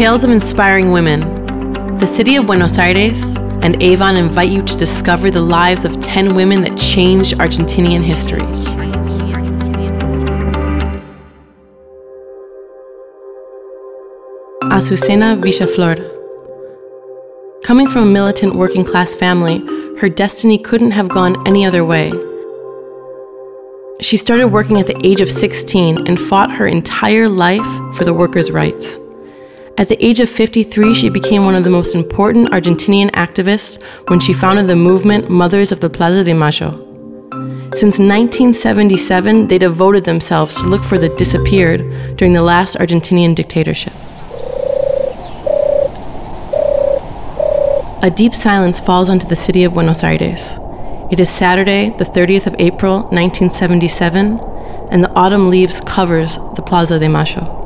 Tales of Inspiring Women. The city of Buenos Aires and Avon invite you to discover the lives of 10 women that changed Argentinian history. Azucena Villaflor. Coming from a militant working class family, her destiny couldn't have gone any other way. She started working at the age of 16 and fought her entire life for the workers' rights. At the age of 53, she became one of the most important Argentinian activists when she founded the movement Mothers of the Plaza de Mayo. Since 1977, they devoted themselves to look for the disappeared during the last Argentinian dictatorship. A deep silence falls onto the city of Buenos Aires. It is Saturday, the 30th of April, 1977, and the autumn leaves covers the Plaza de Mayo.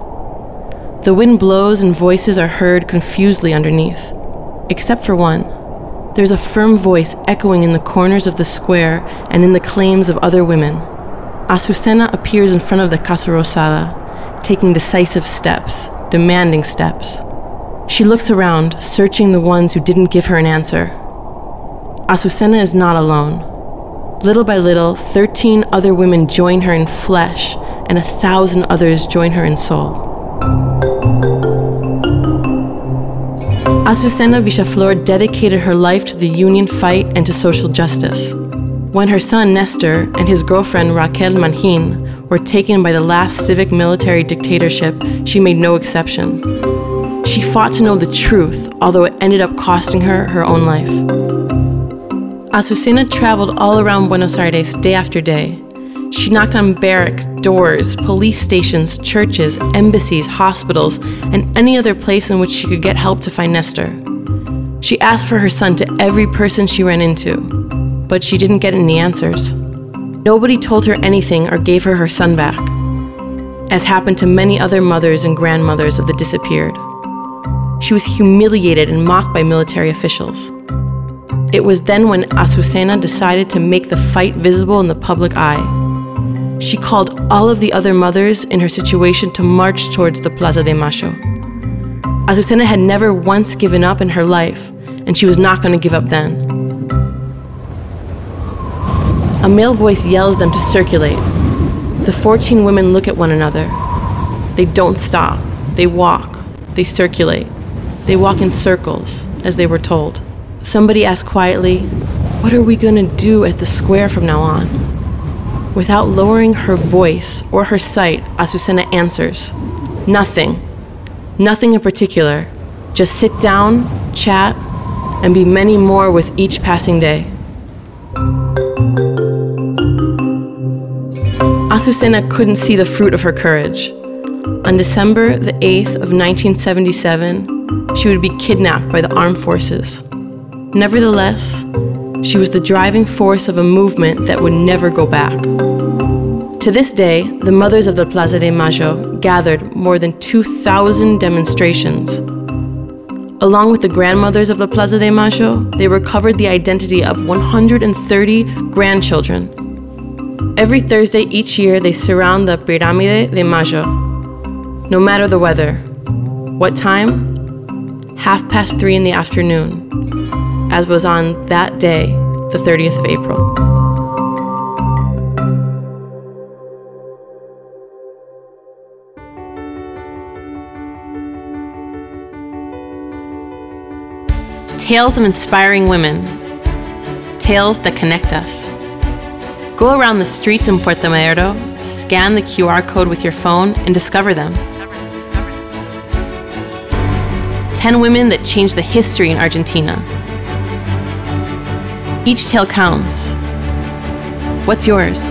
The wind blows and voices are heard confusedly underneath, except for one. There's a firm voice echoing in the corners of the square and in the claims of other women. Azucena appears in front of the Casa Rosada, taking decisive steps, demanding steps. She looks around, searching the ones who didn't give her an answer. Azucena is not alone. Little by little, 13 other women join her in flesh, and a thousand others join her in soul. Azucena Villaflor dedicated her life to the union fight and to social justice. When her son Nestor and his girlfriend Raquel Mangin were taken by the last civic military dictatorship, she made no exception. She fought to know the truth, although it ended up costing her her own life. Azucena traveled all around Buenos Aires day after day. She knocked on barrack doors, police stations, churches, embassies, hospitals, and any other place in which she could get help to find Nestor. She asked for her son to every person she ran into, but she didn't get any answers. Nobody told her anything or gave her her son back, as happened to many other mothers and grandmothers of the disappeared. She was humiliated and mocked by military officials. It was then when Azucena decided to make the fight visible in the public eye. She called all of the other mothers in her situation to march towards the Plaza de Mayo. Azucena had never once given up in her life, and she was not going to give up then. A male voice yells them to circulate. The 14 women look at one another. They don't stop. They walk. They circulate. They walk in circles, as they were told. Somebody asked quietly, What are we going to do at the square from now on? Without lowering her voice or her sight, Azucena answers, Nothing. Nothing in particular. Just sit down, chat, and be many more with each passing day. Azucena couldn't see the fruit of her courage. On December the 8th of 1977, she would be kidnapped by the armed forces. Nevertheless, she was the driving force of a movement that would never go back. To this day, the mothers of the Plaza de Mayo gathered more than 2,000 demonstrations. Along with the grandmothers of the Plaza de Mayo, they recovered the identity of 130 grandchildren. Every Thursday each year, they surround the Pirámide de Mayo. No matter the weather. What time? Half past three in the afternoon as was on that day, the 30th of April. Tales of inspiring women, tales that connect us. Go around the streets in Puerto Madero, scan the QR code with your phone, and discover them. 10 women that changed the history in Argentina each tale counts. What's yours?